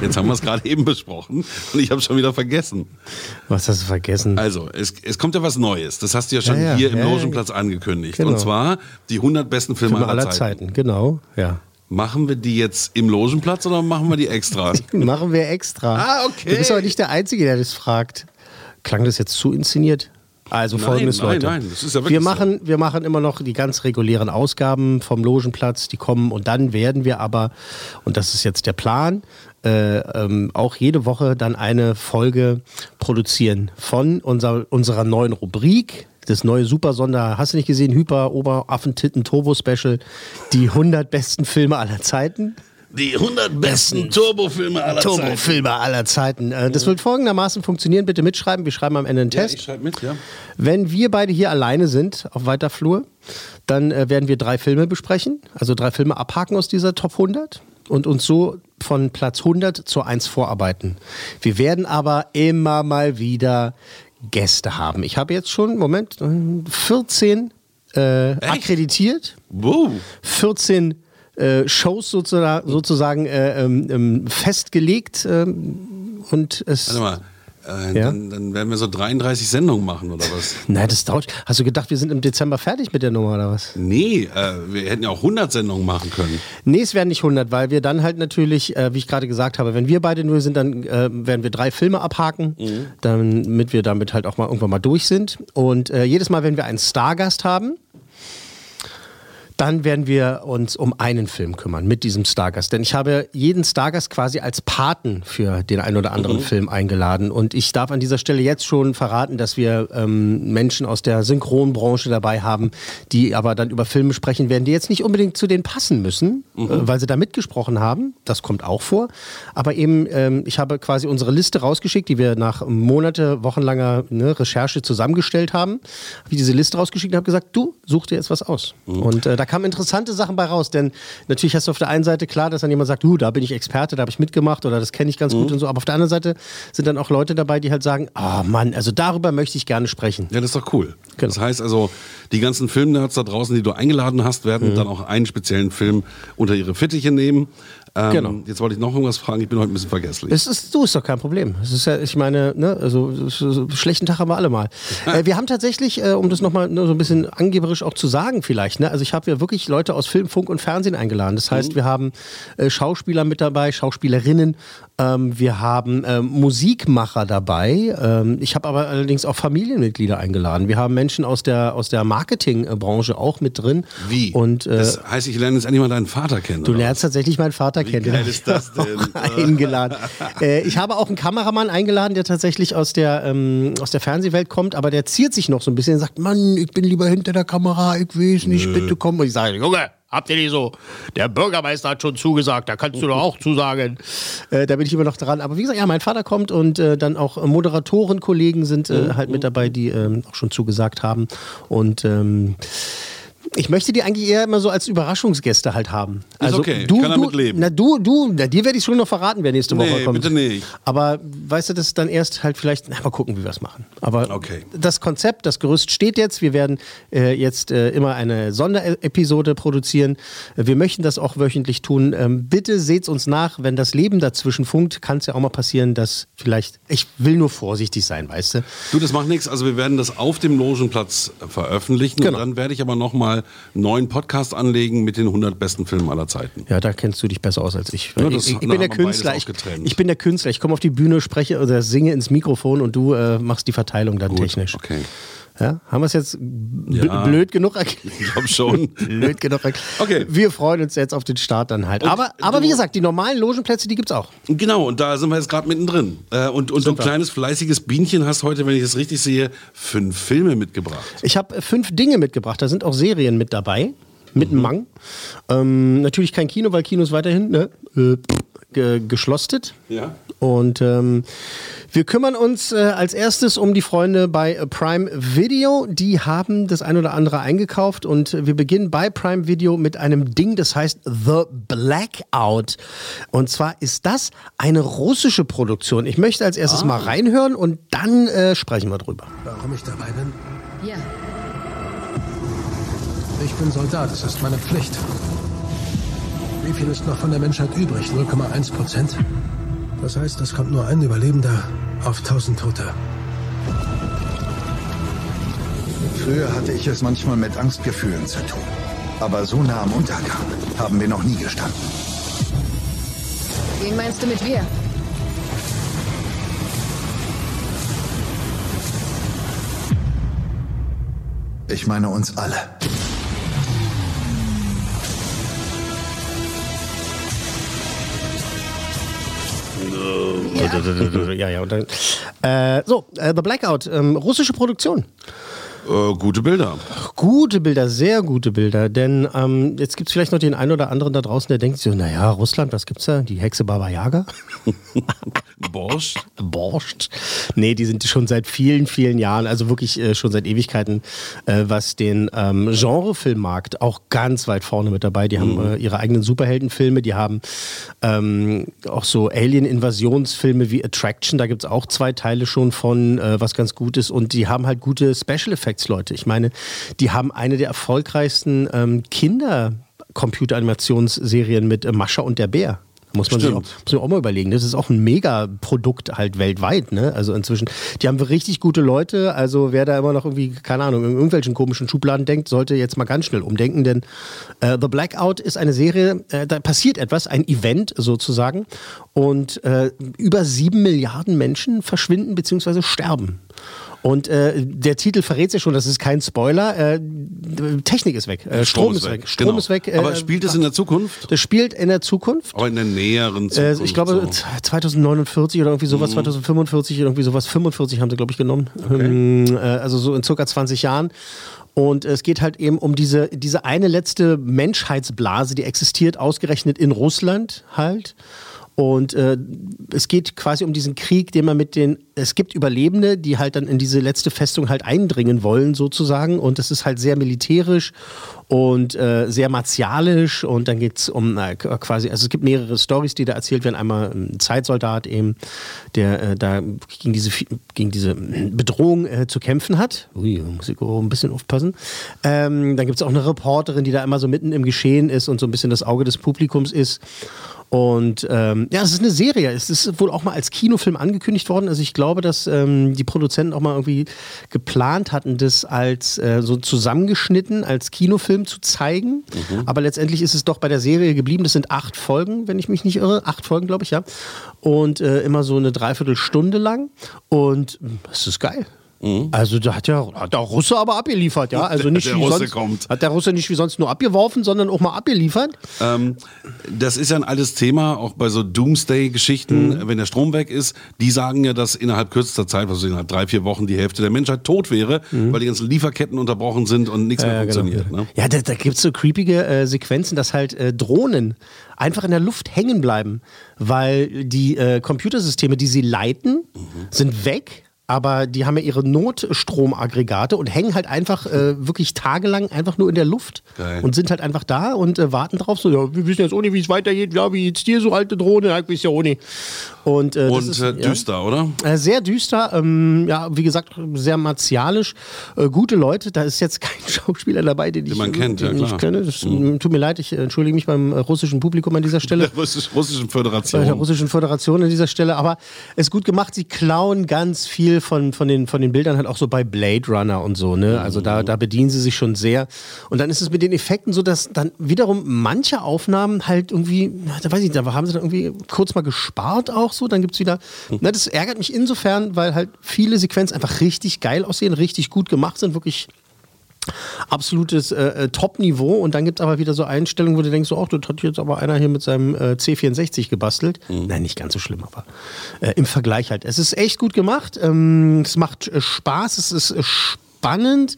Jetzt haben wir es gerade eben besprochen und ich habe schon wieder vergessen. Was hast du vergessen? Also, es, es kommt ja was Neues. Das hast du ja schon Ja, ja, hier im ja, ja. Logenplatz angekündigt. Genau. Und zwar die 100 besten Filme, Filme aller, aller Zeiten. Zeiten, genau, ja. Machen wir die jetzt im Logenplatz oder machen wir die extra? Machen wir extra. Ah, okay. Du bist aber nicht der Einzige, der das fragt. Klang das jetzt zu inszeniert? Also Nein, folgendes, nein, Leute. nein, das ist ja wirklich wir, machen, wir machen immer noch die ganz regulären Ausgaben vom Logenplatz, die kommen und dann werden wir aber, und das ist jetzt der Plan, äh, ähm, auch jede Woche dann eine Folge produzieren von unser, unserer neuen Rubrik. Das neue Super-Sonder, hast du nicht gesehen? Hyper, Ober, Affentitten, Turbo-Special. Die 100 besten Filme aller Zeiten. Die 100 besten Turbofilme aller Zeiten. Turbofilme aller Zeiten. Äh, Das wird folgendermaßen funktionieren. Bitte mitschreiben. Wir schreiben am Ende einen Ja, Test. ich schreibe mit, ja. Wenn wir beide hier alleine sind auf weiter Flur, dann äh, werden wir drei Filme besprechen, also drei Filme abhaken aus dieser Top 100 und uns so von Platz 100 zur 1 vorarbeiten. Wir werden aber immer mal wieder Gäste haben. Ich habe jetzt schon, Moment, äh, 14 äh, akkreditiert, Wow. 14 äh, Shows sozusagen, sozusagen äh, ähm, ähm, festgelegt ähm, und es... Warte mal. Äh, Ja? dann, dann werden wir so 33 Sendungen machen oder was? Nein, das dauert. Hast du gedacht, wir sind im Dezember fertig mit der Nummer oder was? Nee, äh, wir hätten ja auch 100 Sendungen machen können. Nee, es werden nicht 100, weil wir dann halt natürlich, äh, wie ich gerade gesagt habe, wenn wir beide nur sind, dann äh, werden wir drei Filme abhaken, damit wir damit halt auch mal irgendwann mal durch sind. Und äh, jedes Mal, wenn wir einen Stargast haben, dann werden wir uns um einen Film kümmern mit diesem Stargast. Denn ich habe jeden Stargast quasi als Paten für den einen oder anderen Film eingeladen. Und ich darf an dieser Stelle jetzt schon verraten, dass wir ähm, Menschen aus der Synchronbranche dabei haben, die aber dann über Filme sprechen werden, die jetzt nicht unbedingt zu denen passen müssen, äh, weil sie da mitgesprochen haben. Das kommt auch vor. Aber eben, ähm, ich habe quasi unsere Liste rausgeschickt, die wir nach Monate, wochenlanger ne, Recherche zusammengestellt haben. Habe diese Liste rausgeschickt und habe gesagt, du such dir jetzt was aus. Und äh, da kamen interessante Sachen bei raus, denn natürlich hast du auf der einen Seite klar, dass dann jemand sagt, du, da bin ich Experte, da habe ich mitgemacht oder das kenne ich ganz gut und so. Aber auf der anderen Seite sind dann auch Leute dabei, die halt sagen, ah Mann, also darüber möchte ich gerne sprechen. Ja, das ist doch cool. Genau. Das heißt also, die ganzen Filmnerds da draußen, die du eingeladen hast, Mhm. werden dann auch einen speziellen Film unter ihre Fittiche nehmen. Ähm, Genau. Jetzt wollte ich noch irgendwas fragen, ich bin heute ein bisschen vergesslich. Es ist, du ist doch kein Problem. Es ist ja, ich meine, ne, also so, so, schlechten Tag haben wir alle mal. äh, wir haben tatsächlich, äh, um das nochmal ne, so ein bisschen angeberisch auch zu sagen, vielleicht, ne, also ich habe ja wirklich Leute aus Film, Funk und Fernsehen eingeladen. Das heißt, wir haben äh, Schauspieler mit dabei, Schauspielerinnen, ähm, wir haben ähm, Musikmacher dabei. Ähm, ich habe aber allerdings auch Familienmitglieder eingeladen. Wir haben Menschen aus der aus der Marketingbranche auch mit drin. Wie? Und äh, das heißt, ich lerne jetzt endlich mal deinen Vater kennen. Du lernst tatsächlich meinen Vater hab ich ist das denn? eingeladen. äh, ich habe auch einen Kameramann eingeladen, der tatsächlich aus der, ähm, aus der Fernsehwelt kommt, aber der ziert sich noch so ein bisschen und sagt, Mann, ich bin lieber hinter der Kamera, ich weiß nicht, bitte komm. Und ich sage, Junge, habt ihr nicht so? Der Bürgermeister hat schon zugesagt, da kannst du doch auch zusagen. Äh, da bin ich immer noch dran. Aber wie gesagt, ja, mein Vater kommt und äh, dann auch Moderatorenkollegen sind äh, halt mit dabei, die ähm, auch schon zugesagt haben. Und ähm, ich möchte die eigentlich eher immer so als Überraschungsgäste halt haben. Also okay, du, kann du, damit leben. Na du, du, na, dir werde ich schon noch verraten, wer nächste Woche Nee, kommt. bitte nicht. Aber weißt du, das ist dann erst halt vielleicht, na, mal gucken, wie wir es machen. Aber Okay. das Konzept, das Gerüst steht jetzt. Wir werden äh, jetzt äh, immer eine Sonderepisode produzieren. Wir möchten das auch wöchentlich tun. Ähm, bitte seht's uns nach, wenn das Leben dazwischen funkt, kann es ja auch mal passieren, dass vielleicht, ich will nur vorsichtig sein, weißt du? Du, das macht nichts. Also wir werden das auf dem Logenplatz veröffentlichen. Genau. Und dann werde ich aber nochmal einen neuen Podcast anlegen mit den 100 besten Filmen aller Zeiten. Ja, da kennst du dich besser aus als ich. Ja, das ich, ich bin der Künstler. Ich, ich bin der Künstler. Ich komme auf die Bühne, spreche oder singe ins Mikrofon und du äh, machst die Verteilung dann Gut, technisch. Okay. Ja, haben wir es jetzt Ja. blöd genug erklärt? Ich glaube schon. blöd genug erklärt. Okay. Wir freuen uns jetzt auf den Start dann halt. Und Aber, aber wie gesagt, die normalen Logenplätze, die gibt's auch. Genau, und da sind wir jetzt gerade mittendrin. Äh, und und du Super. kleines fleißiges Bienchen hast heute, wenn ich es richtig sehe, fünf Filme mitgebracht. Ich habe äh, fünf Dinge mitgebracht. Da sind auch Serien mit dabei. Mit einem Mang. Ähm, natürlich kein Kino, weil Kino ist weiterhin ne, äh, ge geschlostet. Ja. Und ähm, wir kümmern uns äh, als erstes um die Freunde bei Prime Video. Die haben das ein oder andere eingekauft und wir beginnen bei Prime Video mit einem Ding, das heißt The Blackout. Und zwar ist das eine russische Produktion. Ich möchte als erstes mal reinhören und dann äh, sprechen wir drüber. Warum ich dabei bin? Ja, Ich bin Soldat, es ist meine Pflicht. Wie viel ist noch von der Menschheit übrig? 0,1 Prozent? Das heißt, es kommt nur ein Überlebender auf 1000 Tote. Früher hatte ich es manchmal mit Angstgefühlen zu tun. Aber so nah am Untergang haben wir noch nie gestanden. wen meinst du mit wir? Ich meine uns alle. Ja, ja. Und dann, äh, so, äh, The Blackout, ähm, russische Produktion. Äh, gute Bilder. Gute Bilder, sehr gute Bilder. Denn ähm, jetzt gibt es vielleicht noch den einen oder anderen da draußen, der denkt so, naja, Russland, was gibt's da? Die Hexe Baba Yaga? Borscht. Borscht. Nee, die sind schon seit vielen, vielen Jahren, also wirklich äh, schon seit Ewigkeiten, äh, was den ähm, Genrefilmmarkt auch ganz weit vorne mit dabei. Die haben äh, ihre eigenen Superheldenfilme, die haben ähm, auch so Alien-Invasionsfilme wie Attraction, da gibt es auch zwei Teile schon von, äh, was ganz gut ist. Und die haben halt gute Special Effects, Leute. Ich meine, die haben eine der erfolgreichsten ähm, Kinder-Computeranimationsserien mit äh, Mascha und der Bär. Muss man, sich auch, muss man auch mal überlegen. Das ist auch ein Mega-Produkt halt weltweit. Ne? Also inzwischen, die haben richtig gute Leute. Also wer da immer noch irgendwie, keine Ahnung, in irgendwelchen komischen Schubladen denkt, sollte jetzt mal ganz schnell umdenken. Denn äh, The Blackout ist eine Serie, äh, da passiert etwas, ein Event sozusagen. Und äh, über sieben Milliarden Menschen verschwinden bzw. sterben. Und äh, der Titel verrät ja schon, das ist kein Spoiler. Äh, Technik ist weg, äh, Strom, ist weg. Strom Genau. ist weg. Äh, Aber spielt es in der Zukunft? das spielt in der Zukunft. Aber in der näheren Äh, Zukunft. ich glaube, so. Mhm. z- 2049 oder irgendwie sowas, 2045 irgendwie sowas, 45 haben sie, glaube ich, genommen. Ähm, äh, also so in circa 20 Jahren. Und es geht halt eben um diese, diese eine letzte Menschheitsblase, die existiert, ausgerechnet in Russland halt. Und äh, es geht quasi um diesen Krieg, den man mit den, es gibt Überlebende, die halt dann in diese letzte Festung halt eindringen wollen sozusagen. Und das ist halt sehr militärisch und äh, sehr martialisch. Und dann geht es um äh, quasi, also es gibt mehrere Stories, die da erzählt werden. Einmal ein Zeitsoldat eben, der äh, da gegen diese, gegen diese Bedrohung äh, zu kämpfen hat. Ui, muss ich ein bisschen aufpassen. Ähm, dann gibt es auch eine Reporterin, die da immer so mitten im Geschehen ist und so ein bisschen das Auge des Publikums ist. Und ähm, ja, es ist eine Serie. Es ist wohl auch mal als Kinofilm angekündigt worden. Also ich glaube, dass ähm, die Produzenten auch mal irgendwie geplant hatten, das als äh, so zusammengeschnitten als Kinofilm zu zeigen. Aber letztendlich ist es doch bei der Serie geblieben. Das sind acht Folgen, wenn ich mich nicht irre. Acht Folgen, glaube ich, ja. Und äh, immer so eine Dreiviertelstunde lang. Und mh, es ist geil. Also da hat ja hat der Russe aber abgeliefert, ja. Also nicht Der wie Russe sonst, kommt. Hat der Russe nicht wie sonst nur abgeworfen, sondern auch mal abgeliefert. Ähm, das ist ja ein altes Thema, auch bei so Doomsday-Geschichten, Mhm. wenn der Strom weg ist. Die sagen ja, dass innerhalb kürzester Zeit, also innerhalb drei, vier Wochen, die Hälfte der Menschheit tot wäre, weil die ganzen Lieferketten unterbrochen sind und nichts mehr Mhm. Ja, funktioniert. genau. Ne? Ja, da, da gibt es so creepige äh, Sequenzen, dass halt äh, Drohnen einfach in der Luft hängen bleiben, weil die äh, Computersysteme, die sie leiten, Mhm. sind weg. Aber die haben ja ihre Notstromaggregate und hängen halt einfach äh, wirklich tagelang einfach nur in der Luft Geil. und sind halt einfach da und äh, warten drauf. So, ja, wir wissen jetzt auch nicht, wie es weitergeht. Ja, wie jetzt dir so alte Drohne? Ja, ich weiß ja auch nicht. Und, äh, Und ist, äh, ja. düster, oder? Äh, Sehr düster, ähm, ja, wie gesagt, sehr martialisch. Äh, gute Leute, da ist jetzt kein Schauspieler dabei, den, ich, man kennt, ja, den ich klar. Mhm. kenne. Das, Tut mir leid, ich entschuldige mich beim russischen Publikum an dieser Stelle. Der Russisch, Russischen Bei Föderation. der russischen Föderation an dieser Stelle, aber es ist gut gemacht. Sie klauen ganz viel Von, von, den, von den Bildern halt auch so bei Blade Runner und so, ne? Also da, da bedienen sie sich schon sehr. Und dann ist es mit den Effekten so, dass dann wiederum manche Aufnahmen halt irgendwie, da weiß ich nicht, da haben sie dann irgendwie kurz mal gespart auch so, dann gibt es wieder. Na, das ärgert mich insofern, weil halt viele Sequenzen einfach richtig geil aussehen, richtig gut gemacht sind, wirklich absolutes äh, äh, Top-Niveau und dann gibt es aber wieder so Einstellungen, wo du denkst, so, ach, das hat jetzt aber einer hier mit seinem äh, C64 gebastelt. Nein, nicht ganz so schlimm, aber äh, im Vergleich halt. Es ist echt gut gemacht, ähm, es macht äh, Spaß, es ist äh, spannend.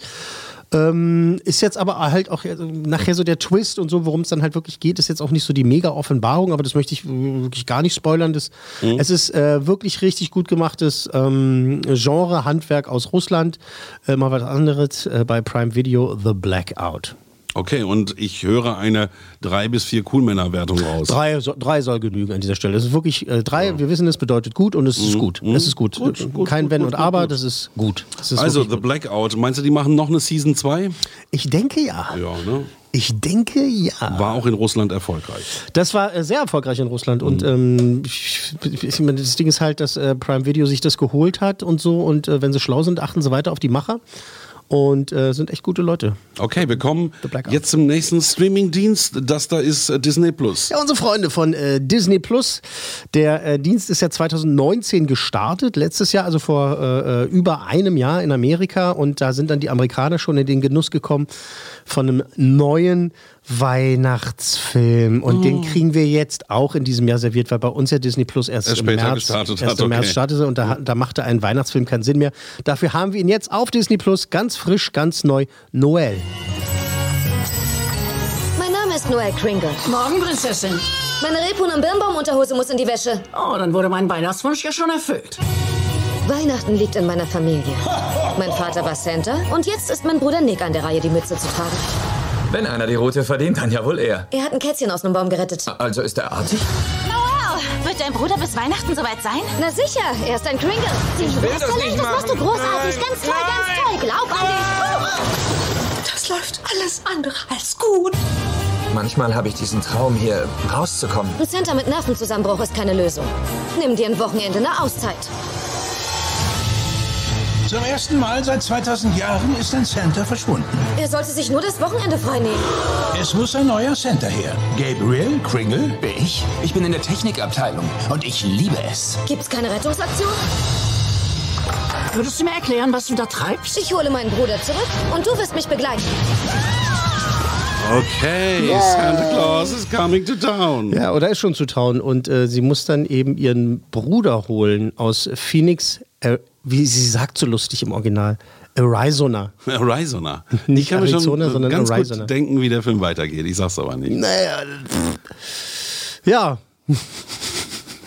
Ähm, ist jetzt aber halt auch äh, nachher so der Twist und so, worum es dann halt wirklich geht, ist jetzt auch nicht so die Mega-Offenbarung, aber das möchte ich wirklich gar nicht spoilern. Das, Es ist äh, wirklich richtig gut gemachtes ähm, Genre, Handwerk aus Russland. Äh, mal was anderes äh, bei Prime Video, The Blackout. Okay, und ich höre eine drei bis vier Coolmänner-Wertung raus. Drei, drei soll genügen an dieser Stelle. Es ist wirklich äh, drei, wir wissen, es bedeutet gut und es ist gut. Es ist gut. Mhm. Gut, gut, Kein gut, Wenn und Aber, das ist gut. Das ist Also, The. Blackout, meinst du, die machen noch eine Season 2? Ich denke ja. Ja, ne? Ich denke ja. War auch in Russland erfolgreich. Das war äh, sehr erfolgreich in Russland und Mhm. ähm, ich, ich meine, das Ding ist halt, dass äh, Prime Video sich das geholt hat und so und äh, wenn sie schlau sind, achten sie weiter auf die Macher und äh, sind echt gute Leute. Okay, wir kommen jetzt zum nächsten Streaming-Dienst. Das da ist äh, Disney Plus. Ja, unsere Freunde von äh, Disney Plus. Der äh, Dienst ist ja 2019 gestartet, letztes Jahr, also vor äh, äh, über einem Jahr in Amerika. Und da sind dann die Amerikaner schon in den Genuss gekommen von einem neuen Weihnachtsfilm. Und den kriegen wir jetzt auch in diesem Jahr serviert, weil bei uns ja Disney Plus erst, Erst im März, gestartet erst hat, im März okay. startete. Und da, da machte ein Weihnachtsfilm keinen Sinn mehr. Dafür haben wir ihn jetzt auf Disney Plus, ganz frisch, ganz neu, Noel. Mein Name ist Noel Kringle. Morgen, Prinzessin. Meine Rebhuhn- und Birnbaumunterhose muss in die Wäsche. Oh, dann wurde mein Weihnachtswunsch ja schon erfüllt. Weihnachten liegt in meiner Familie. Mein Vater war Santa und jetzt ist mein Bruder Nick an der Reihe, die Mütze zu tragen. Wenn einer die Route verdient, dann ja wohl er. Er hat ein Kätzchen aus einem Baum gerettet. Also ist er artig? Noel, wird dein Bruder bis Weihnachten soweit sein? Na sicher, er ist ein Kringle. Ich will das nicht das machst du machen. großartig. Nein, ganz toll, ganz toll. Glaub an dich. Das läuft alles andere als gut. Manchmal habe ich diesen Traum hier, rauszukommen. Ein Santa mit Nervenzusammenbruch ist keine Lösung. Nimm dir ein Wochenende eine Auszeit. Zum ersten Mal seit 2000 Jahren ist ein Center verschwunden. Er sollte sich nur das Wochenende freinehmen. Es muss ein neuer Center her. Gabriel Kringle? Ich? Ich bin in der Technikabteilung und ich liebe es. Gibt's keine Rettungsaktion? Würdest du mir erklären, was du da treibst? Ich hole meinen Bruder zurück und du wirst mich begleiten. Okay, Santa Claus is coming to town. Ja, oder ist schon zu trauen. Und äh, sie muss dann eben ihren Bruder holen aus Phoenix, wie sie sagt so lustig im Original, Arizona. Arizona. Nicht ich kann mir schon Arizona, äh, sondern ganz Arizona. gut denken, wie der Film weitergeht. Ich sag's aber nicht. Naja, ja,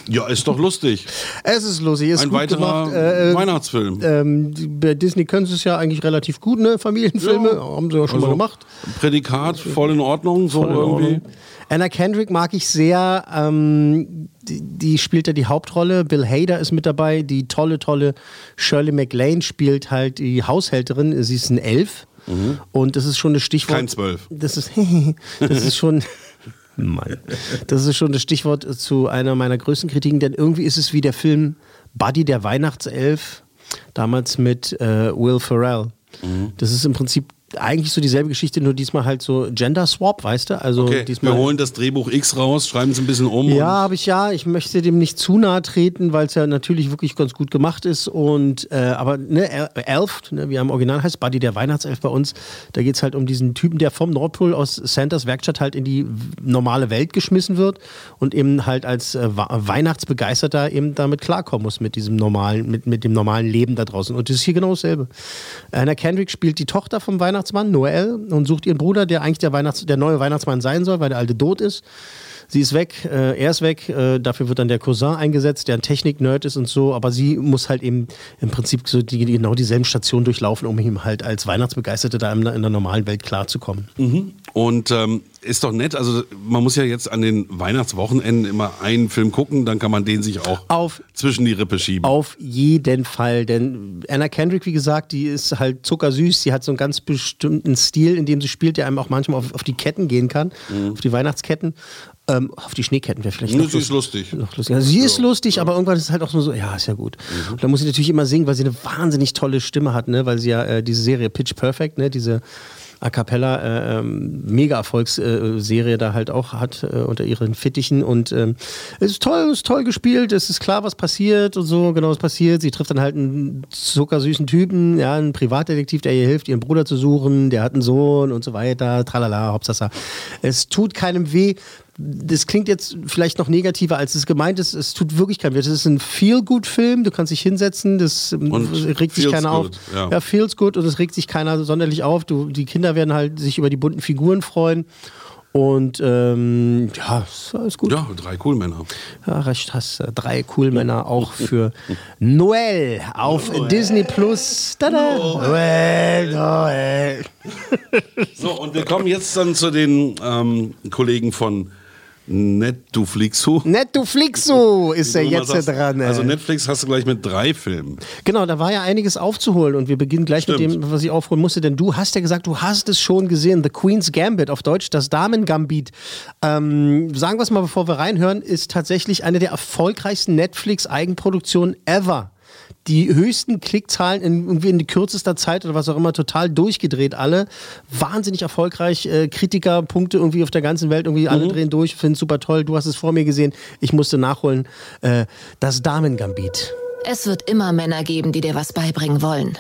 Ja, ist doch lustig. es ist lustig, ist Ein gut weiterer gemacht. Äh, äh, Weihnachtsfilm. ähm, bei Disney können sie es ja eigentlich relativ gut, ne? Familienfilme, Ja. haben sie ja schon Also, mal gemacht. Prädikat voll in Ordnung, so in irgendwie. Ordnung. Anna Kendrick mag ich sehr. Ähm, die, die spielt ja die Hauptrolle. Bill Hader ist mit dabei. Die tolle, tolle Shirley MacLaine spielt halt die Haushälterin. Sie ist ein Elf. Und das ist schon das Stichwort. Kein Zwölf. Das ist, das ist schon. Mann. Das ist schon das Stichwort zu einer meiner größten Kritiken, denn irgendwie ist es wie der Film Buddy der Weihnachtself, damals mit äh, Will Ferrell. Das ist im Prinzip eigentlich so dieselbe Geschichte, nur diesmal halt so Gender Swap, weißt du? Also Okay, diesmal wir holen das Drehbuch X raus, schreiben es ein bisschen um. ja, habe ich ja. Ich möchte dem nicht zu nahe treten, weil es ja natürlich wirklich ganz gut gemacht ist. Und äh, aber ne, El- Elf, ne, wie er im Original heißt, Buddy der Weihnachtself bei uns, da geht es halt um diesen Typen, der vom Nordpol aus Santas Werkstatt halt in die normale Welt geschmissen wird und eben halt als äh, Weihnachtsbegeisterter eben damit klarkommen muss mit diesem normalen, mit, mit dem normalen Leben da draußen. Und das ist hier genau dasselbe. Anna Kendrick spielt die Tochter vom Weihnachtsmann, Noel, und sucht ihren Bruder, der eigentlich der, Weihnachts-, der neue Weihnachtsmann sein soll, weil der alte tot ist. Sie ist weg, äh, er ist weg, äh, dafür wird dann der Cousin eingesetzt, der ein Technik-Nerd ist und so, aber sie muss halt eben im Prinzip so die, genau dieselben Stationen durchlaufen, um ihm halt als Weihnachtsbegeisterte da in, der- in der normalen Welt klarzukommen. Mhm. Und ähm, ist doch nett, also man muss ja jetzt an den Weihnachtswochenenden immer einen Film gucken, dann kann man den sich auch Auf zwischen die Rippe schieben. Auf jeden Fall, denn Anna Kendrick, wie gesagt, die ist halt zuckersüß. Sie hat so einen ganz bestimmten Stil, in dem sie spielt, der einem auch manchmal auf, auf die Ketten gehen kann, auf die Weihnachtsketten. Ähm, auf die Schneeketten wäre vielleicht Nee, noch sie ist lustig. Noch lustig. Also sie ist lustig, aber irgendwann ist es halt auch nur so, ja, ist ja gut. Mhm. Und da muss sie natürlich immer singen, weil sie eine wahnsinnig tolle Stimme hat, ne? weil sie ja äh, diese Serie Pitch Perfect, ne? diese A Cappella äh, ähm, Mega-Erfolgsserie da halt auch hat äh, unter ihren Fittichen und ähm, es ist toll, es ist toll gespielt, es ist klar, was passiert und so, genau was passiert. Sie trifft dann halt einen zuckersüßen Typen, ja, einen Privatdetektiv, der ihr hilft, ihren Bruder zu suchen, der hat einen Sohn und so weiter, tralala, Hauptsache. Es tut keinem weh. Das klingt jetzt vielleicht noch negativer, als es gemeint ist. Es tut wirklich keinem weh. Das ist ein Feel-Good-Film. Du kannst dich hinsetzen, das ähm, Und regt sich keiner auf. good, ja. ja, feels good und es regt sich keiner sonderlich auf. Du, die Kinder werden halt sich über die bunten Figuren freuen. Und ähm, ja, ist alles gut. Ja, drei cool Männer. Ja, recht hast. du. Drei cool Männer auch für Noel auf Disney Plus. Tada! Noel, Noel. So, und wir kommen jetzt dann zu den ähm, Kollegen von Netflixu. Netflixu ist er jetzt sagst. dran. ey. Also Netflix hast du gleich mit drei Filmen. Genau, da war ja einiges aufzuholen und wir beginnen gleich mit Stimmt. dem, was ich aufholen musste, denn du hast ja gesagt, du hast es schon gesehen, The Queen's Gambit auf Deutsch, das Damen-Gambit. Ähm, sagen wir es mal, bevor wir reinhören, ist tatsächlich eine der erfolgreichsten Netflix-Eigenproduktionen ever. Die höchsten Klickzahlen in, irgendwie in kürzester Zeit oder was auch immer, total durchgedreht alle. Wahnsinnig erfolgreich, äh, Kritikerpunkte irgendwie auf der ganzen Welt, irgendwie alle drehen durch, finden super toll. Du hast es vor mir gesehen, ich musste nachholen. Äh, das Damen-Gambit. Es wird immer Männer geben, die dir was beibringen wollen.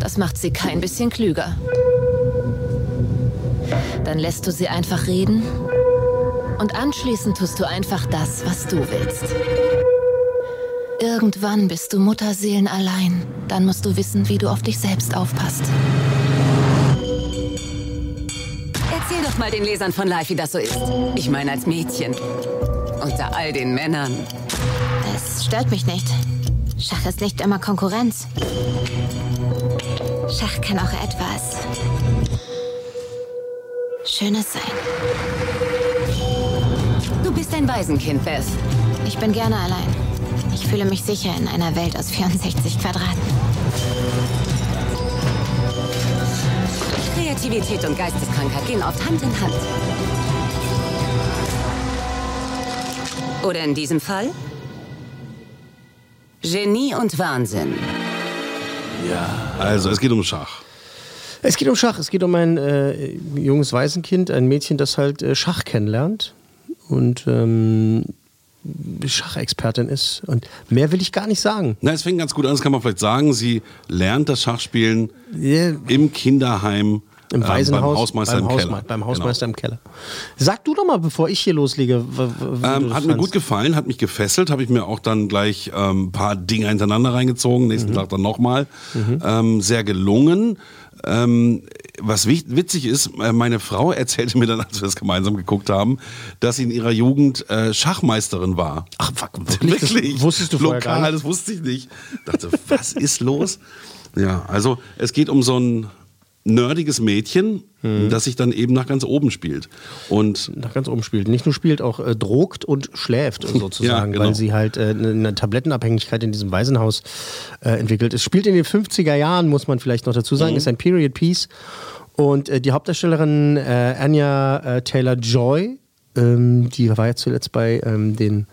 Das macht sie kein bisschen klüger. Dann lässt du sie einfach reden und anschließend tust du einfach das, was du willst. Irgendwann bist du Mutterseelen allein. Dann musst du wissen, wie du auf dich selbst aufpasst. Erzähl doch mal den Lesern von Life, wie das so ist. Ich meine als Mädchen. Unter all den Männern. Es stört mich nicht. Schach ist nicht immer Konkurrenz. Schach kann auch etwas Schönes sein. Du bist ein Waisenkind, Beth. Ich bin gerne allein. Ich fühle mich sicher in einer Welt aus 64 Quadraten. Kreativität und Geisteskrankheit gehen oft Hand in Hand. Oder in diesem Fall? Genie und Wahnsinn. Also, es geht um Schach. Es geht um Schach. Es geht um ein äh, junges Waisenkind, ein Mädchen, das halt äh, Schach kennenlernt und ähm, Schachexpertin ist. Und mehr will ich gar nicht sagen. Na, es fängt ganz gut an, das kann man vielleicht sagen. Sie lernt das Schachspielen im Kinderheim. Im äh, Waisenhaus. beim Hausmeister beim im Hausme- Keller. Genau. Beim Hausmeister im Keller. Sag du doch mal, bevor ich hier loslege. Ähm, hat mir gut gefallen, hat mich gefesselt, habe ich mir auch dann gleich ähm, ein paar Dinge hintereinander reingezogen, nächsten Mhm. Tag dann nochmal. Ähm, sehr gelungen. Ähm, was witzig ist, äh, meine Frau erzählte mir dann, als wir das gemeinsam geguckt haben, dass sie in ihrer Jugend äh, Schachmeisterin war. Ach, fuck, wirklich? Das wusstest du vorher Lokal, gar nicht? das wusste ich nicht. Dachte, was ist los? Ja, also es geht um so ein nerdiges Mädchen, Mhm. das sich dann eben nach ganz oben spielt. Und nach ganz oben spielt. Nicht nur spielt, auch äh, drogt und schläft sozusagen, Ja, genau. weil sie halt äh, eine eine Tablettenabhängigkeit in diesem Waisenhaus äh, entwickelt. Es spielt in den 50er Jahren, muss man vielleicht noch dazu sagen, Mhm. ist ein Period Piece. Und äh, die Hauptdarstellerin äh, Anya äh, Taylor-Joy, ähm, die war ja zuletzt bei ähm, den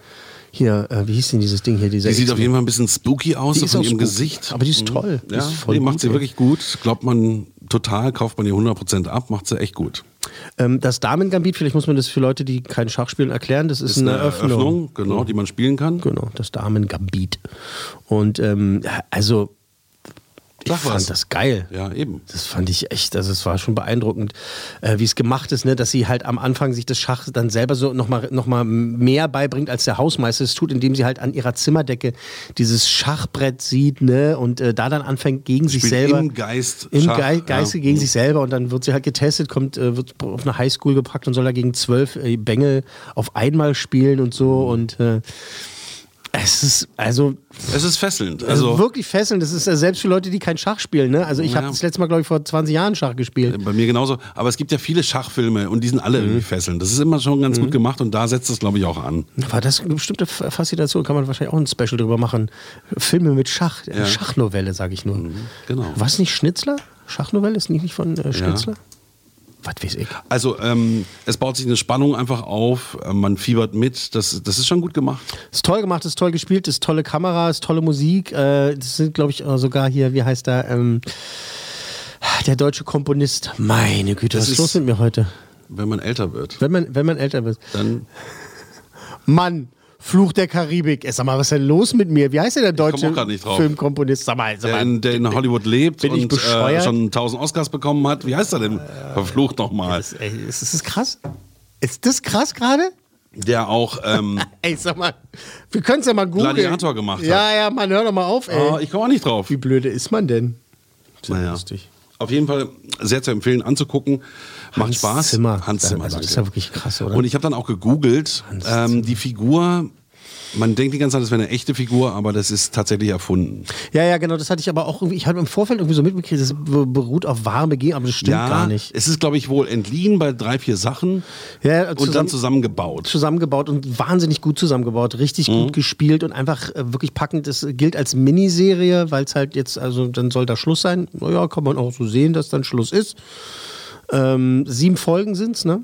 hier, äh, wie hieß denn dieses Ding hier? Dieser Die sieht auf jeden Fall ein bisschen spooky aus, Die so von ihrem. Gesicht. Aber die ist Mhm. toll. Die Ja, ist voll die macht sie wirklich gut. Glaubt man total, kauft man ihr 100% ab, macht sie echt gut. Ähm, das Damen-Gambit, vielleicht muss man das für Leute, die kein Schach spielen, erklären. Das ist, Ist eine eine Eröffnung. Eröffnung, genau, die man spielen kann. Genau, das Damen-Gambit. Und ähm, also, ich fand das geil. Ja, eben. Das fand ich echt, also es war schon beeindruckend, äh, wie es gemacht ist, ne? dass sie halt am Anfang sich das Schach dann selber so nochmal noch mal mehr beibringt, als der Hausmeister es tut, indem sie halt an ihrer Zimmerdecke dieses Schachbrett sieht ne? und äh, da dann anfängt gegen sich Spielt selber. im Geist Im Schach, Ge Geiste ja. gegen sich selber und dann wird sie halt getestet, kommt, äh, wird auf eine Highschool gepackt und soll da gegen zwölf äh, Bengel auf einmal spielen und so und äh, es ist also Es ist fesselnd. also Also, wirklich fesselnd. Das ist ja selbst für Leute, die kein Schach spielen. Ne? Also ich habe Ja. das letzte Mal, glaube ich, vor 20 Jahren Schach gespielt. bei mir genauso. Aber es gibt ja viele Schachfilme und die sind Mhm. alle irgendwie fesselnd. Das ist immer schon ganz gut gemacht und da setzt es, glaube ich, auch an. War das eine bestimmte Faszination? Kann man wahrscheinlich auch ein Special drüber machen. Filme mit Schach. Eine Ja. Schachnovelle, sage ich nur. Genau. Was nicht Schnitzler? Schachnovelle ist nicht, nicht von äh, Schnitzler? Was weiß ich. Also ähm, es baut sich eine Spannung einfach auf, äh, man fiebert mit, das, das ist schon gut gemacht. Ist toll gemacht, ist toll gespielt, ist tolle Kamera, ist tolle Musik. Äh, das sind, glaube ich, sogar hier, wie heißt der, ähm, der deutsche Komponist. Meine Güte, Das was ist ist- los mit mir heute? Wenn man älter wird, Wenn man, wenn man älter wird. dann Mann, Fluch der Karibik. Ey, Sag mal, was ist denn los mit mir? Wie heißt der, der deutsche auch grad nicht drauf. Filmkomponist? Sag mal, sag der mal. in, der in Hollywood lebt bin ich und äh, schon 1000 Oscars bekommen hat. Wie heißt er denn? Verflucht nochmal. Das, ey, ist das krass? Ist das krass gerade? Der auch ähm, Ey, sag mal, wir können es ja mal googeln. Gladiator gemacht hat. Ja, ja, Mann, hör doch mal auf, ey. Oh, ich komme auch nicht drauf. Wie blöde ist man denn? Naja. lustig. Auf jeden Fall sehr zu empfehlen, anzugucken. Macht Hans Spaß. Zimmer. Hans Zimmer, Also, das ist ja wirklich krass, oder? Und ich habe dann auch gegoogelt, ähm, die Figur, man denkt die ganze Zeit, das wäre eine echte Figur, aber das ist tatsächlich erfunden. Ja, ja, genau, das hatte ich aber auch irgendwie, ich hatte im Vorfeld irgendwie so mitbekriegt, das beruht auf warme Begegnungen, aber das stimmt ja, gar nicht. es ist, glaube ich, wohl entliehen bei drei, vier Sachen Ja, und dann zusammengebaut. zusammengebaut und wahnsinnig gut zusammengebaut, richtig gut gespielt und einfach äh, wirklich packend. Das gilt als Miniserie, weil es halt jetzt, also dann soll da Schluss sein. Naja, kann man auch so sehen, dass dann Schluss ist. Ähm, sieben Folgen sind's, ne?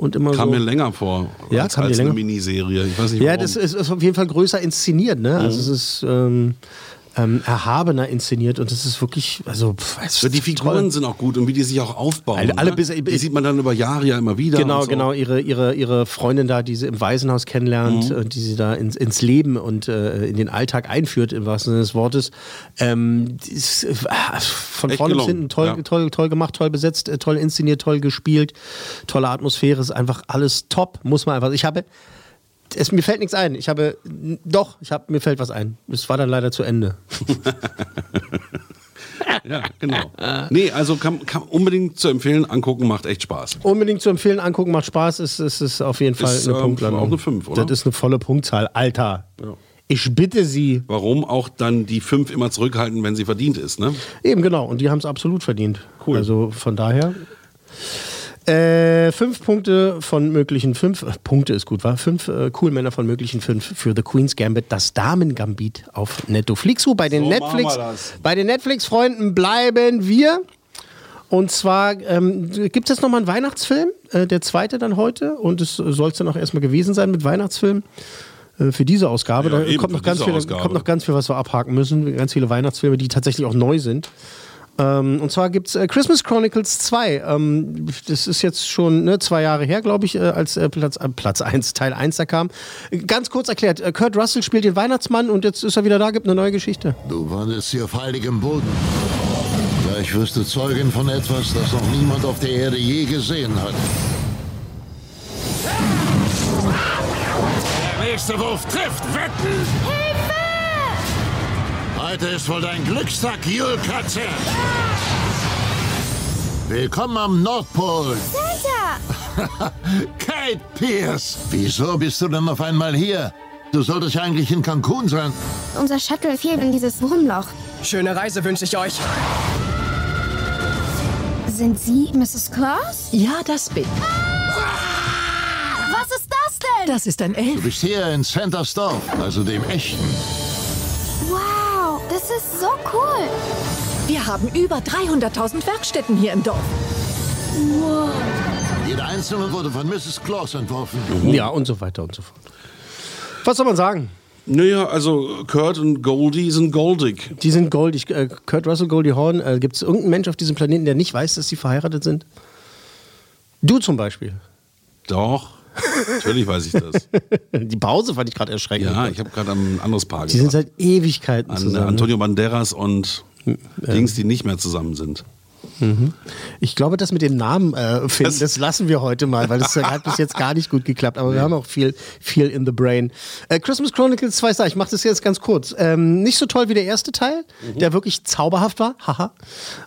Und immer Kam so. mir länger vor Ja, als, kam als eine länger? Miniserie. Ich weiß nicht Ja, warum. das ist, ist auf jeden Fall größer inszeniert, ne? Also Mhm. es ist ähm, ähm, erhabener inszeniert und das ist wirklich, also pff, die Figuren toll. sind auch gut und wie die sich auch aufbauen. Alle- alle ne? bis- die sieht man dann über Jahre ja immer wieder. Genau, so. genau, ihre, ihre, ihre Freundin da, die sie im Waisenhaus kennenlernt, Mhm. äh, die sie da ins, ins Leben und äh, in den Alltag einführt, im wahrsten Sinne des Wortes. Ähm, ist, äh, von Echt vorne bis hinten toll, ja. toll, toll gemacht, toll besetzt, äh, toll inszeniert, toll gespielt, tolle Atmosphäre, ist einfach alles top, muss man einfach. Ich habe. Es, mir fällt nichts ein. Ich habe. Doch, ich habe, mir fällt was ein. Es war dann leider zu Ende. Ja, genau. Nee, also kann, kann unbedingt zu empfehlen, angucken, macht echt Spaß. Unbedingt zu empfehlen, angucken, macht Spaß, ist, ist, ist auf jeden Fall Ist, eine ähm, Punktlandung. auch eine Fünf, oder? Das ist eine volle Punktzahl. Alter. Ich bitte Sie. Warum auch dann die fünf immer zurückhalten, wenn sie verdient ist, ne? Eben genau, und die haben es absolut verdient. Cool. Also von daher. Äh, fünf Punkte von möglichen fünf, äh, Punkte ist gut, war? Fünf äh, cool Männer von möglichen fünf für The Queen's Gambit, das Damen-Gambit auf Netflix. Bei den So Netflix, bei den Netflix-Freunden bleiben wir. Und zwar ähm, gibt es jetzt nochmal einen Weihnachtsfilm, äh, der zweite dann heute. Und es soll es dann auch erstmal gewesen sein mit Weihnachtsfilm. äh, Für diese Ausgabe. Ja, da kommt, noch ganz viel, Ausgabe. kommt noch ganz viel, was wir abhaken müssen. Ganz viele Weihnachtsfilme, die tatsächlich auch neu sind. Ähm, und zwar gibt es äh, Christmas Chronicles 2. Ähm, das ist jetzt schon ne, zwei Jahre her, glaube ich, äh, als äh, Platz, äh, Platz 1, Teil 1 da kam. Ganz kurz erklärt, äh, Kurt Russell spielt den Weihnachtsmann und jetzt ist er wieder da, gibt eine neue Geschichte. Du wandelst hier auf heiligem Boden. Gleich wirst du Zeugin von etwas, das noch niemand auf der Erde je gesehen hat. Der nächste Wurf trifft. Wetten! Heute ist wohl dein Glückstag, Julkatze. Willkommen am Nordpol. Santa! Kate Pierce. Wieso bist du denn auf einmal hier? Du solltest ja eigentlich in Cancun sein. Unser Shuttle fiel in dieses Wurmloch. Schöne Reise wünsche ich euch. Sind Sie Mrs. Claus? Ja, das bin Was ist das denn? Das ist ein Du Elf. bist hier in Santa's Dorf, also dem echten. Das ist so cool. Wir haben über 300.000 Werkstätten hier im Dorf. Wow. Jeder einzelne wurde von Mrs. Claus entworfen. Ja, und so weiter und so fort. Was soll man sagen? Naja, also Kurt und Goldie sind goldig. Die sind goldig. Äh, Kurt Russell, Goldie Hawn. Äh, Gibt es irgendeinen Mensch auf diesem Planeten, der nicht weiß, dass sie verheiratet sind? Du zum Beispiel. Doch, natürlich weiß ich das. Die Pause fand ich gerade erschreckend. Ja, ich habe gerade ein anderes Paar Die sind seit Ewigkeiten An zusammen. ne? Antonio Banderas und Dings, die nicht mehr zusammen sind. Mhm. Ich glaube, das mit dem Namen äh, finden, das, lassen wir heute mal, weil das hat bis jetzt gar nicht gut geklappt. Aber wir haben auch viel, viel in the brain. Äh, Christmas Chronicles 2 Star, ich mache das jetzt ganz kurz. Ähm, nicht so toll wie der erste Teil, der wirklich zauberhaft war. Haha.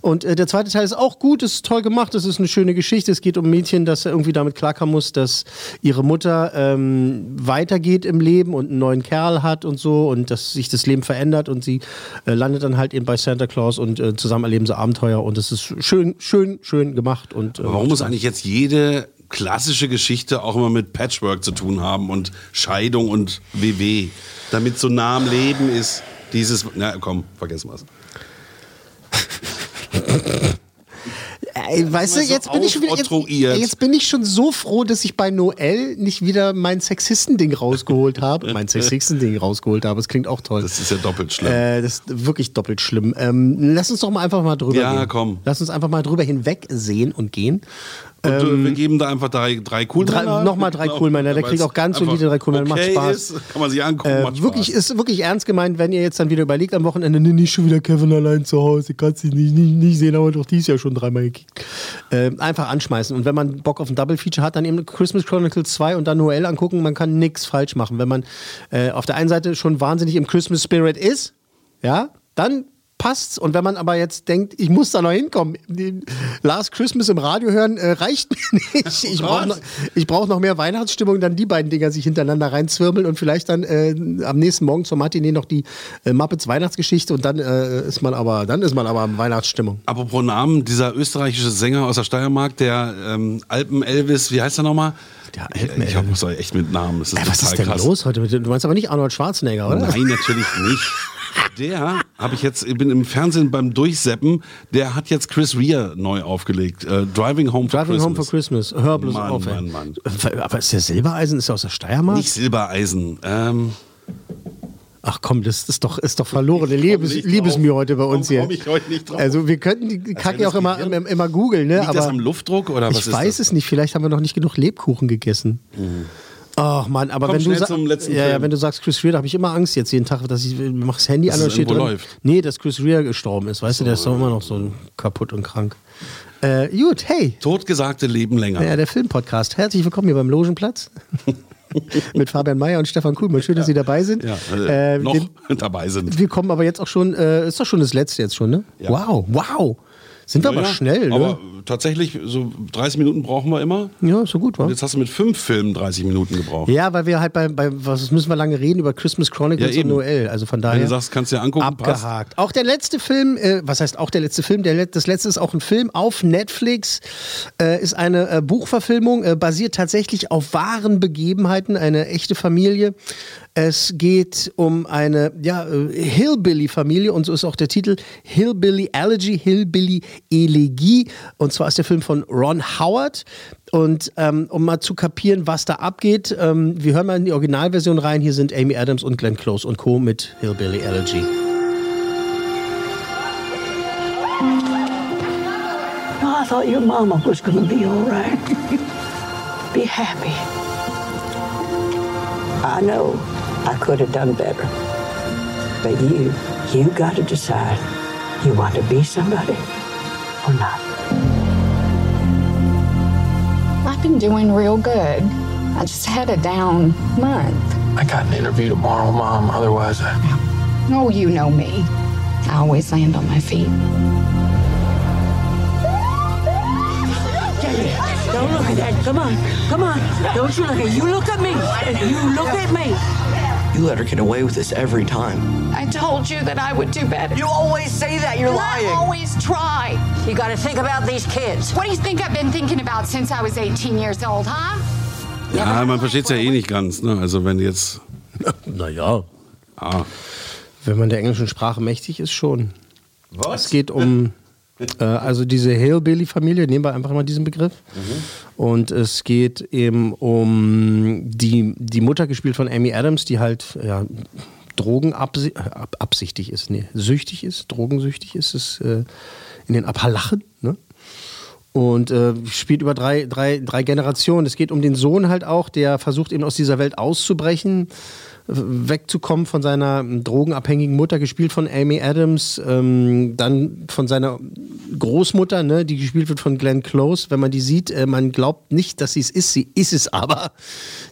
Und äh, der zweite Teil ist auch gut, ist toll gemacht, es ist eine schöne Geschichte. Es geht um ein Mädchen, das irgendwie damit klarkommen muss, dass ihre Mutter ähm, weitergeht im Leben und einen neuen Kerl hat und so und dass sich das Leben verändert und sie äh, landet dann halt eben bei Santa Claus und äh, zusammen erleben sie Abenteuer und es ist schön, schön, schön gemacht. Und, äh, Warum muss eigentlich jetzt jede klassische Geschichte auch immer mit Patchwork zu tun haben und Scheidung und WW, damit so nah am Leben ist? Dieses, na komm, vergessen wir's. Ey, weißt du, Immer so jetzt bin, ich schon wieder, jetzt, jetzt bin ich schon so froh, dass ich bei Noel nicht wieder mein Sexisten-Ding rausgeholt habe. mein Sexisten-Ding rausgeholt habe. Das klingt auch toll. Das ist ja doppelt schlimm. Äh, das ist wirklich doppelt schlimm. Ähm, lass uns doch mal einfach mal drüber Ja, gehen. komm. Lass uns einfach mal drüber hinwegsehen und gehen. Und äh, Ähm, wir geben da einfach drei, drei Coolmänner. Nochmal drei Genau, Coolmänner. Der kriegt auch ganz solide drei Coolmänner. Macht okay Spaß. Ist, kann man sich angucken, Äh, macht wirklich, ist wirklich ernst gemeint, wenn ihr jetzt dann wieder überlegt am Wochenende, nee, nicht schon wieder Kevin allein zu Hause, kannst du nicht, nicht, nicht sehen, aber doch dies Jahr schon dreimal gekickt. Äh, einfach anschmeißen. Und wenn man Bock auf ein Double Feature hat, dann eben Christmas Chronicles 2 und dann Noel angucken. Man kann nichts falsch machen. Wenn man äh, auf der einen Seite schon wahnsinnig im Christmas Spirit ist, ja, dann passt's. Und wenn man aber jetzt denkt, ich muss da noch hinkommen, Last Christmas im Radio hören, äh, reicht mir nicht. Ich brauche noch, ich brauch noch mehr Weihnachtsstimmung, dann die beiden Dinger sich hintereinander reinzwirbeln und vielleicht dann äh, am nächsten Morgen zur Matinee noch die äh, Muppets Weihnachtsgeschichte und dann äh, ist man aber, dann ist man aber in Weihnachtsstimmung. Apropos Namen, dieser österreichische Sänger aus der Steiermark, der ähm, Alpen-Elvis, wie heißt er nochmal? Der Ich habe so echt mit Namen. Das ist Ey, was ist denn krass. los heute? mit dem- Du meinst aber nicht Arnold Schwarzenegger, oder? Nein, natürlich nicht. Der habe ich jetzt, ich bin im Fernsehen beim Durchseppen, der hat jetzt Chris Rea neu aufgelegt. Äh, Driving Home for Driving Christmas. Home for Christmas. Hör bloß Mann, auf. Mann, Mann. Aber ist der Silbereisen, ist der aus der Steiermark? Nicht Silbereisen. Ähm, Ach komm, das ist doch, ist doch verlorene Liebes, Liebesmühe heute bei uns hier. ich heute nicht drauf? Also wir könnten die Kacke auch immer, Gehirn- immer, googeln, ne? liegt aber das am Luftdruck oder was ich weiß das? Mhm. es nicht. Vielleicht haben wir noch nicht genug Lebkuchen gegessen. Ach Mann, aber Komm wenn du zum ja, ja, wenn du sagst Chris Rea, da habe ich immer Angst jetzt jeden Tag, dass ich mach das Handy Dass an und steht drin. läuft. Nee, dass Chris Rea gestorben ist, weißt du, der ist doch immer noch so kaputt und krank. Äh, gut, hey. Totgesagte leben länger. Ja, der Filmpodcast. Herzlich willkommen hier beim Logenplatz. Mit Fabian Mayer und Stefan Kuhlmann. Schön, dass Sie dabei sind. Ja, äh, Äh, noch den- dabei sind. wir kommen aber jetzt auch schon, äh, ist doch schon das letzte jetzt schon, ne? Ja. Wow, wow. Sind wir Ja, aber ja. schnell, ne? Aber tatsächlich, so 30 Minuten brauchen wir immer. ja, so gut, wa? Und jetzt hast du mit fünf Filmen 30 Minuten gebraucht. Ja, weil wir halt bei, bei was müssen wir lange reden über Christmas Chronicles Ja, und. Noel. Also von Wenn daher du sagst, kannst du dir angucken, passt. abgehakt. Auch der letzte Film, äh, was heißt auch der letzte Film? Der, das letzte ist auch ein Film auf Netflix, äh, ist eine äh, Buchverfilmung, äh, basiert tatsächlich auf wahren Begebenheiten, eine echte Familie. Es geht um eine ja, äh, Hillbilly-Familie und so ist auch der Titel Hillbilly Allergy, Hillbilly Elegie. Und zwar ist der Film von Ron Howard. Und ähm, um mal zu kapieren, was da abgeht, ähm, wir hören mal in die Originalversion rein. Hier sind Amy Adams und Glenn Close und Co. mit Hillbilly Allergy. No, I thought your mama was to be all right. be happy. I know I could have done better. But you, you got to decide you want to be somebody or not. I've been doing real good. I just had a down month. I got an interview tomorrow, Mom. Otherwise, I. Oh, you know me. I always land on my feet. Don't look at that. Come on. Come on. Don't you look at You look at me. You look at me. You let her get away with this every time. I told you that I would do better. You always say that. You're lying. I always try. You got to think about these kids. What do you think I've been thinking about since I was 18 years old, huh? Ja, man versteht es ja eh nicht ganz. Ne? Also wenn jetzt... Naja. Ah. Wenn man der englischen Sprache mächtig ist, schon. Was? Es geht um, äh, also diese Hillbilly-Familie, nehmen wir einfach mal diesen Begriff. Und es geht eben um die, die Mutter, gespielt von Amy Adams, die halt ja, drogenabsichtig ab, absichtig ist, nee, süchtig ist, drogensüchtig ist es äh, in den Appalachen. Ne? Und äh, spielt über drei, drei, drei Generationen. Es geht um den Sohn halt auch, der versucht eben aus dieser Welt auszubrechen, wegzukommen von seiner drogenabhängigen Mutter, gespielt von Amy Adams, ähm, dann von seiner Großmutter, ne, die gespielt wird von Glenn Close. Wenn man die sieht, äh, man glaubt nicht, dass sie es ist, sie ist es aber.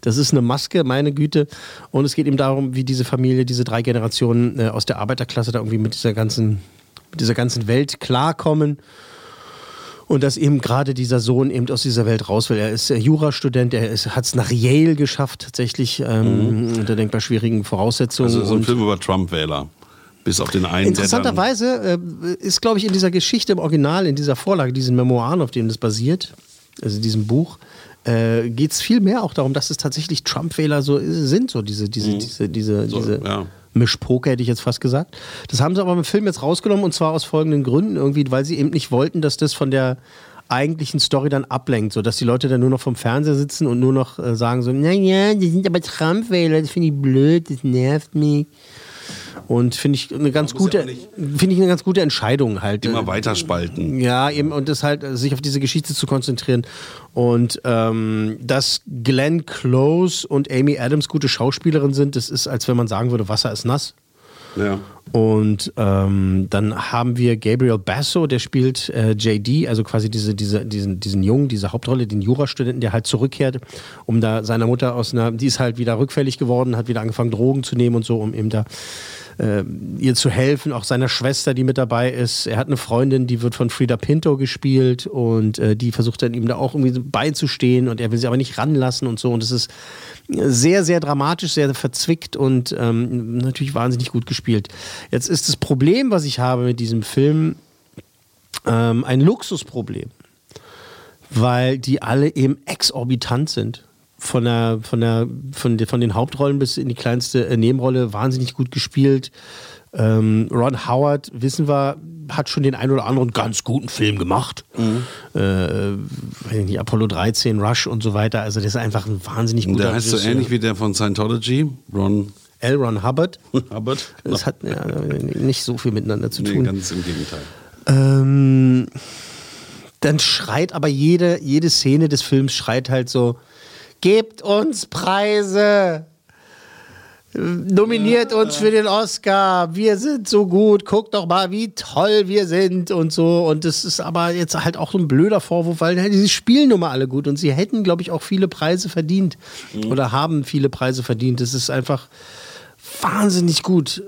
Das ist eine Maske, meine Güte. Und es geht eben darum, wie diese Familie, diese drei Generationen äh, aus der Arbeiterklasse da irgendwie mit dieser ganzen, mit dieser ganzen Welt klarkommen. Und dass eben gerade dieser Sohn eben aus dieser Welt raus will. Er ist äh, Jurastudent, er hat es nach Yale geschafft, tatsächlich, ähm, unter denkbar schwierigen Voraussetzungen. Also so ein Film über Trump-Wähler. Bis auf den einen. Interessanterweise äh, ist, glaube ich, in dieser Geschichte im Original, in dieser Vorlage, diesen Memoiren, auf denen das basiert, also diesem Buch, äh, geht es viel mehr auch darum, dass es tatsächlich Trump-Wähler so sind, so diese, diese, diese, diese, So, diese ja. Mischpoker, hätte ich jetzt fast gesagt. Das haben sie aber im Film jetzt rausgenommen und zwar aus folgenden Gründen irgendwie, weil sie eben nicht wollten, dass das von der eigentlichen Story dann ablenkt, sodass die Leute dann nur noch vom Fernseher sitzen und nur noch äh, sagen so, naja, die sind aber Trump-Wähler, das finde ich blöd, das nervt mich. Und finde ich eine ganz gute, finde ich eine ganz gute Entscheidung halt. Immer weiter spalten. Ja, eben und das halt sich auf diese Geschichte zu konzentrieren und ähm, dass Glenn Close und Amy Adams gute Schauspielerinnen sind, das ist, als wenn man sagen würde, Wasser ist nass. Ja. Und ähm, dann haben wir Gabriel Basso, der spielt äh, JD, also quasi diese, diese, diesen, diesen Jungen, diese Hauptrolle, den Jurastudenten, der halt zurückkehrt, um da seiner Mutter aus einer, die ist halt wieder rückfällig geworden, hat wieder angefangen, Drogen zu nehmen und so, um eben da äh, ihr zu helfen, auch seiner Schwester, die mit dabei ist. Er hat eine Freundin, die wird von Frida Pinto gespielt und äh, die versucht dann ihm da auch irgendwie beizustehen und er will sie aber nicht ranlassen und so. Und es ist sehr, sehr dramatisch, sehr verzwickt und ähm, natürlich wahnsinnig gut gespielt. Jetzt ist das Problem, was ich habe mit diesem Film, ähm, ein Luxusproblem, weil die alle eben exorbitant sind. Von, der, von, der, von, der, von den Hauptrollen bis in die kleinste äh, Nebenrolle wahnsinnig gut gespielt. Ähm, Ron Howard, wissen wir, hat schon den einen oder anderen ganz guten Film gemacht. Mhm. Äh, nicht, Apollo 13, Rush und so weiter. Also, das ist einfach ein wahnsinnig guter Der heißt so Regisseur. ähnlich wie der von Scientology, Ron L. Ron Hubbard. Hubbard. Das hat ja, nicht so viel miteinander zu Nee, tun. ganz im Gegenteil. Ähm, dann schreit aber jede, jede Szene des Films schreit halt so: Gebt uns Preise! Nominiert uns für den Oscar. Wir sind so gut. Guckt doch mal, wie toll wir sind und so. Und das ist aber jetzt halt auch so ein blöder Vorwurf, weil sie spielen nun mal alle gut und sie hätten, glaube ich, auch viele Preise verdient oder haben viele Preise verdient. Das ist einfach wahnsinnig gut.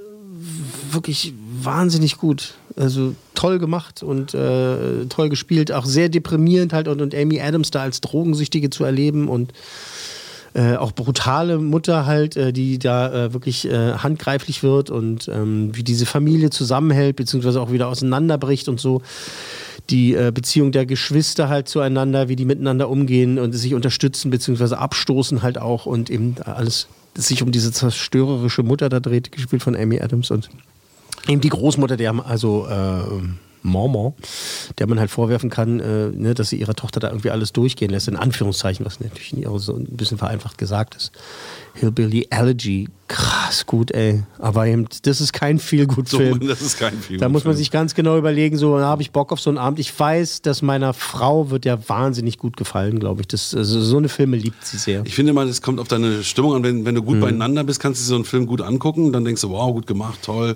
Wirklich wahnsinnig gut. Also toll gemacht und äh, toll gespielt. Auch sehr deprimierend halt und, und Amy Adams da als Drogensüchtige zu erleben und äh, auch brutale Mutter halt, äh, die da äh, wirklich äh, handgreiflich wird und ähm, wie diese Familie zusammenhält, beziehungsweise auch wieder auseinanderbricht und so. Die äh, Beziehung der Geschwister halt zueinander, wie die miteinander umgehen und sich unterstützen, beziehungsweise abstoßen halt auch und eben alles sich um diese zerstörerische Mutter da dreht, gespielt von Amy Adams und eben die Großmutter, der also äh, Mormon, der man halt vorwerfen kann, äh, ne, dass sie ihrer Tochter da irgendwie alles durchgehen lässt, in Anführungszeichen, was natürlich nie auch so ein bisschen vereinfacht gesagt ist. Hillbilly Allergy, krass gut, ey. Aber eben, das ist kein viel gut Film. So, das ist kein Film. Da muss man sich ganz genau überlegen, so habe ich Bock auf so einen Abend. Ich weiß, dass meiner Frau wird ja wahnsinnig gut gefallen, glaube ich. Das, also so eine Filme liebt sie sehr. Ich finde mal, es kommt auf deine Stimmung an. Wenn, wenn du gut beieinander bist, kannst du so einen Film gut angucken. Dann denkst du, wow, gut gemacht, toll.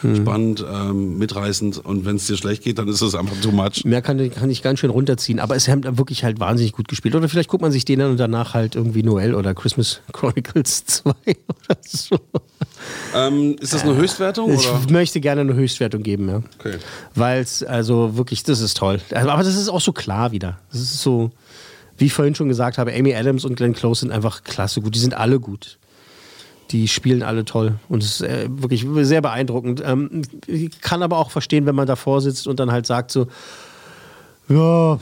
Spannend, ähm, mitreißend. Und wenn es dir schlecht geht, dann ist es einfach too much. Mehr kann, kann ich ganz schön runterziehen, aber es haben wirklich halt wahnsinnig gut gespielt. Oder vielleicht guckt man sich den dann und danach halt irgendwie Noel oder Christmas Chronicles 2 oder so. Ähm, ist das eine Höchstwertung? Ich Oder? möchte gerne eine Höchstwertung geben, ja. Okay. Weil es, also wirklich, das ist toll. Also, Aber das ist auch so klar wieder. Das ist so, wie ich vorhin schon gesagt habe, Amy Adams und Glenn Close sind einfach klasse gut. Die sind alle gut. Die spielen alle toll. Und es ist äh, wirklich sehr beeindruckend. Ähm, ich kann aber auch verstehen, wenn man davor sitzt und dann halt sagt so, ja,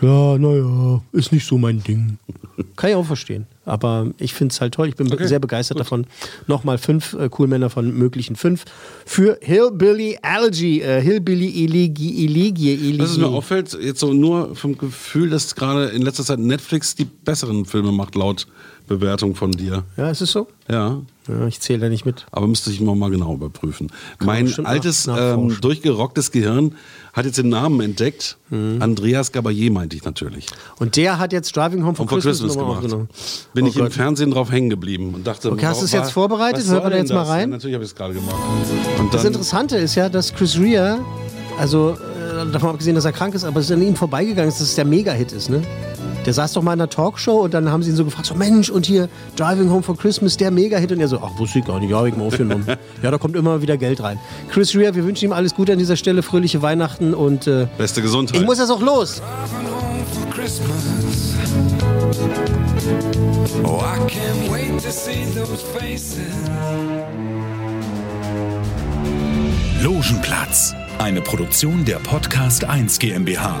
ja, naja, ist nicht so mein Ding. Kann ich auch verstehen. Aber ich finde es halt toll. Ich bin Okay, sehr begeistert davon. Nochmal fünf äh, Coolmänner von möglichen fünf. Für Hillbilly Allergy, äh, Hillbilly Eligi, Eligi, Eligi. Was mir auffällt, jetzt so nur vom Gefühl, dass gerade in letzter Zeit Netflix die besseren Filme macht, laut Bewertung von dir. Ja, ist es so? Ja. ja ich zähle da nicht mit. Aber müsste ich mal genau überprüfen. man mein altes, ähm, durchgerocktes Gehirn hat jetzt den Namen entdeckt. Mhm. Andreas Gabayé meinte ich natürlich. Und der hat jetzt Driving Home for vor Christmas, Christmas gemacht. aufgenommen. Bin Oh ich im Gott. Fernsehen drauf hängen geblieben und dachte, Okay, hast du es jetzt vorbereitet? wir soll da jetzt mal das? rein? Ja, natürlich habe ich es gerade gemacht. Und Das Interessante ist ja, dass Chris Rea, also äh, davon abgesehen, dass er krank ist, aber es ist an ihm vorbeigegangen ist, dass es der Mega-Hit ist, ne? Der saß doch mal in einer Talkshow und dann haben sie ihn so gefragt, so Mensch, und hier Driving Home for Christmas, der Mega-Hit. Und er so, ach, wusste ich gar nicht, ja, ich mal aufgenommen. ja, da kommt immer wieder Geld rein. Chris Rea, wir wünschen ihm alles Gute an dieser Stelle, fröhliche Weihnachten und äh, Beste Gesundheit. ich muss jetzt auch los. Oh, I can't wait to see those faces. Logenplatz, eine Produktion der Podcast 1 GmbH.